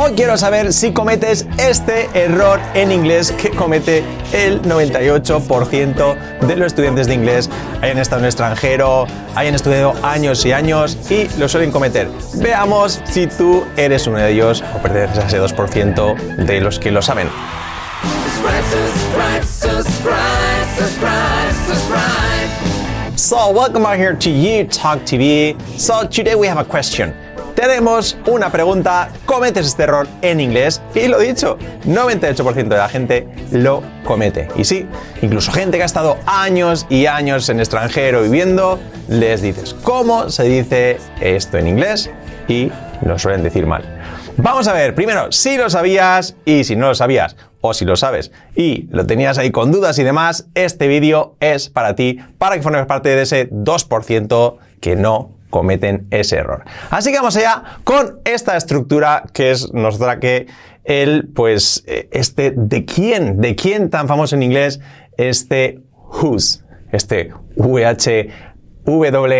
Hoy quiero saber si cometes este error en inglés que comete el 98% de los estudiantes de inglés. Hayan estado en el extranjero, hayan estudiado años y años y lo suelen cometer. Veamos si tú eres uno de ellos o perteneces a ese 2% de los que lo saben. So, welcome out here to You Talk TV. So, today we have a question. Tenemos una pregunta, ¿cometes este error en inglés? Y lo dicho, 98% de la gente lo comete. Y sí, incluso gente que ha estado años y años en extranjero viviendo, les dices cómo se dice esto en inglés y lo suelen decir mal. Vamos a ver, primero, si lo sabías y si no lo sabías, o si lo sabes y lo tenías ahí con dudas y demás, este vídeo es para ti, para que formes parte de ese 2% que no cometen ese error. Así que vamos allá con esta estructura que es, nos da que el, pues, eh, este de quién, de quién tan famoso en inglés, este whose, este VH, W-H-O-S-E,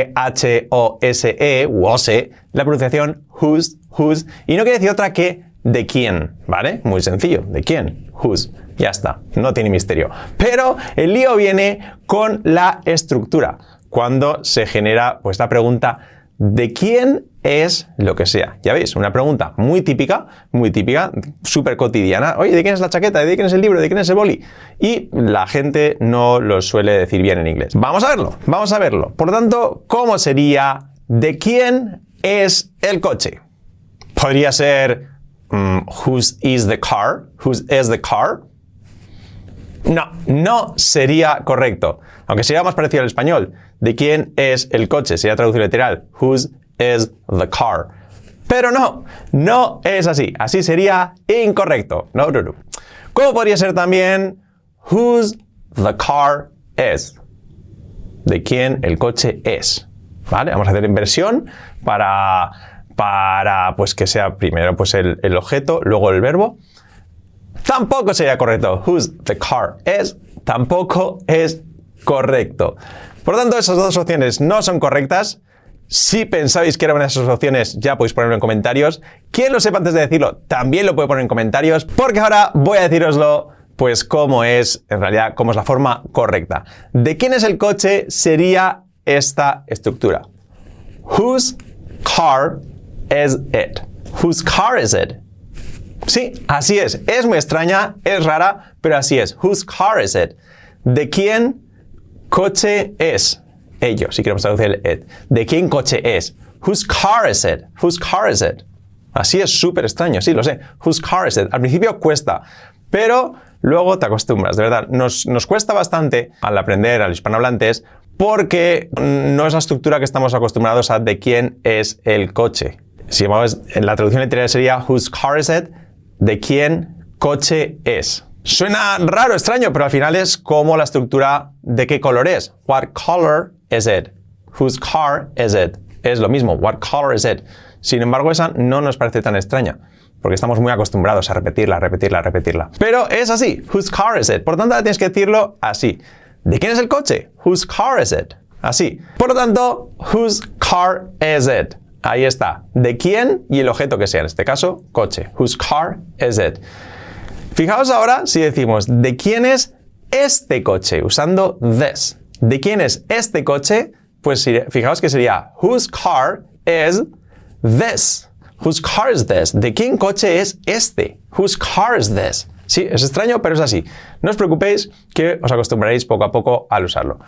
WOSE, la pronunciación whose, whose, y no quiere decir otra que de quién, ¿vale? Muy sencillo, de quién, whose. Ya está, no tiene misterio. Pero el lío viene con la estructura cuando se genera pues la pregunta ¿de quién es lo que sea? Ya veis, una pregunta muy típica, muy típica, súper cotidiana. Oye, ¿de quién es la chaqueta? ¿De quién es el libro? ¿De quién es el boli? Y la gente no lo suele decir bien en inglés. Vamos a verlo, vamos a verlo. Por tanto, ¿cómo sería ¿de quién es el coche? Podría ser um, whose is the car? Whose is the car? No, no sería correcto. Aunque sería más parecido al español. ¿De quién es el coche? Sería traducción literal. Whose is the car? Pero no, no es así. Así sería incorrecto. No, no, no. ¿Cómo podría ser también whose the car is? ¿De quién el coche es? ¿Vale? Vamos a hacer inversión para, para pues, que sea primero pues, el, el objeto, luego el verbo. Tampoco sería correcto. Whose the car is. Tampoco es correcto. Por lo tanto, esas dos opciones no son correctas. Si pensáis que eran esas opciones, ya podéis ponerlo en comentarios. Quien lo sepa antes de decirlo, también lo puede poner en comentarios, porque ahora voy a deciroslo, pues cómo es, en realidad, cómo es la forma correcta. ¿De quién es el coche? Sería esta estructura. Whose car is it? Whose car is it? Sí, así es. Es muy extraña, es rara, pero así es. Whose car is it? ¿De quién coche es? Ellos, si queremos traducir el it. ¿De quién coche es? Whose car is it? Whose car is it? Así es súper extraño, sí, lo sé. Whose car is it? Al principio cuesta, pero luego te acostumbras, de verdad. Nos, nos cuesta bastante al aprender al hispanohablantes porque no es la estructura que estamos acostumbrados a de quién es el coche. Si en la traducción literal sería whose car is it? De quién coche es. Suena raro, extraño, pero al final es como la estructura de qué color es. What color is it? Whose car is it? Es lo mismo. What color is it? Sin embargo, esa no nos parece tan extraña, porque estamos muy acostumbrados a repetirla, repetirla, repetirla. Pero es así. Whose car is it? Por tanto, tienes que decirlo así. ¿De quién es el coche? Whose car is it? Así. Por lo tanto, whose car is it? Ahí está. ¿De quién? Y el objeto que sea, en este caso, coche. Whose car is it? Fijaos ahora si decimos, ¿de quién es este coche? Usando this. ¿De quién es este coche? Pues fijaos que sería, whose car is this? Whose car is this? ¿De quién coche es este? Whose car is this? Sí, es extraño, pero es así. No os preocupéis que os acostumbraréis poco a poco al usarlo.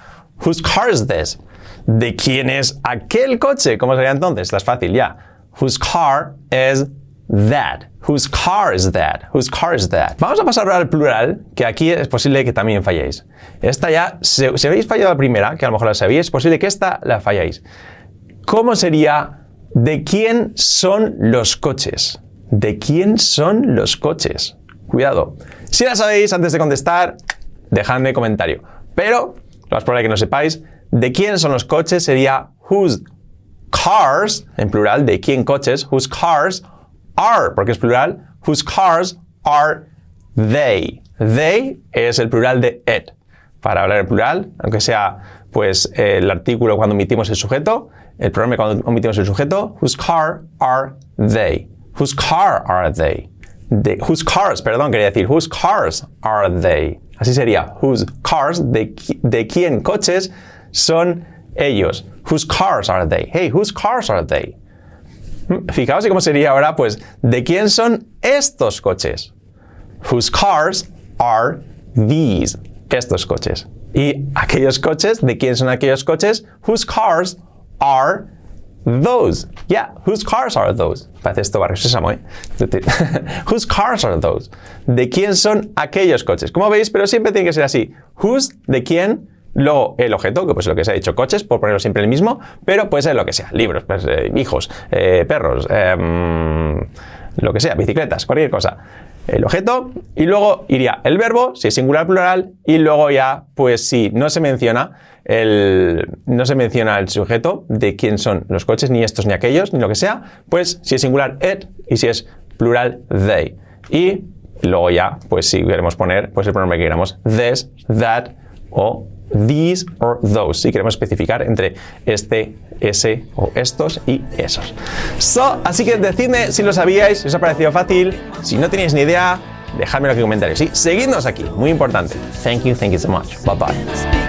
Whose car is this? ¿De quién es aquel coche? ¿Cómo sería entonces? Es fácil, ya. Whose car is that? Whose car is that? Whose car is that? Vamos a pasar al plural, que aquí es posible que también falléis. Esta ya, si, habéis fallado la primera, que a lo mejor la sabéis, es posible que esta la falláis. ¿Cómo sería de quién son los coches? ¿De quién son los coches? Cuidado. Si la sabéis, antes de contestar, dejadme comentario. Pero, lo más probable que no sepáis, de quién son los coches sería whose cars, en plural, de quién coches, whose cars are, porque es plural, whose cars are they. They es el plural de it. Para hablar en plural, aunque sea pues el artículo cuando omitimos el sujeto, el pronombre cuando omitimos el sujeto, whose car are they. Whose car are they? Whose cars, perdón, quería decir, whose cars are they? Así sería, whose cars, de, de quién coches son ellos. Whose cars are they? Hey, whose cars are they? Fijaos cómo sería ahora, pues, ¿de quién son estos coches? Whose cars are these? Estos coches. Y aquellos coches, ¿de quién son aquellos coches? Whose cars are those? Yeah, whose cars are those? Parece esto barrio sésamo, ¿eh? whose cars are those? ¿De quién son aquellos coches? Como veis, pero siempre tiene que ser así. Whose, ¿de quién? Luego el objeto, que pues lo que se ha dicho, coches, por ponerlo siempre el mismo, pero puede ser lo que sea, libros, pues, eh, hijos, eh, perros, em, lo que sea, bicicletas, cualquier cosa el objeto y luego iría el verbo, si es singular plural, y luego ya, pues si no se menciona el, no se menciona el sujeto de quién son los coches, ni estos ni aquellos, ni lo que sea, pues si es singular it y si es plural they. Y luego ya, pues si queremos poner pues el pronombre que queramos, this, that o these or those, si queremos especificar entre este, ese o estos y esos. So, así que decidme si lo sabíais, si os ha parecido fácil, si no tenéis ni idea, dejadmelo aquí en comentarios. Sí, seguidnos aquí, muy importante. Thank you, thank you so much. Bye bye.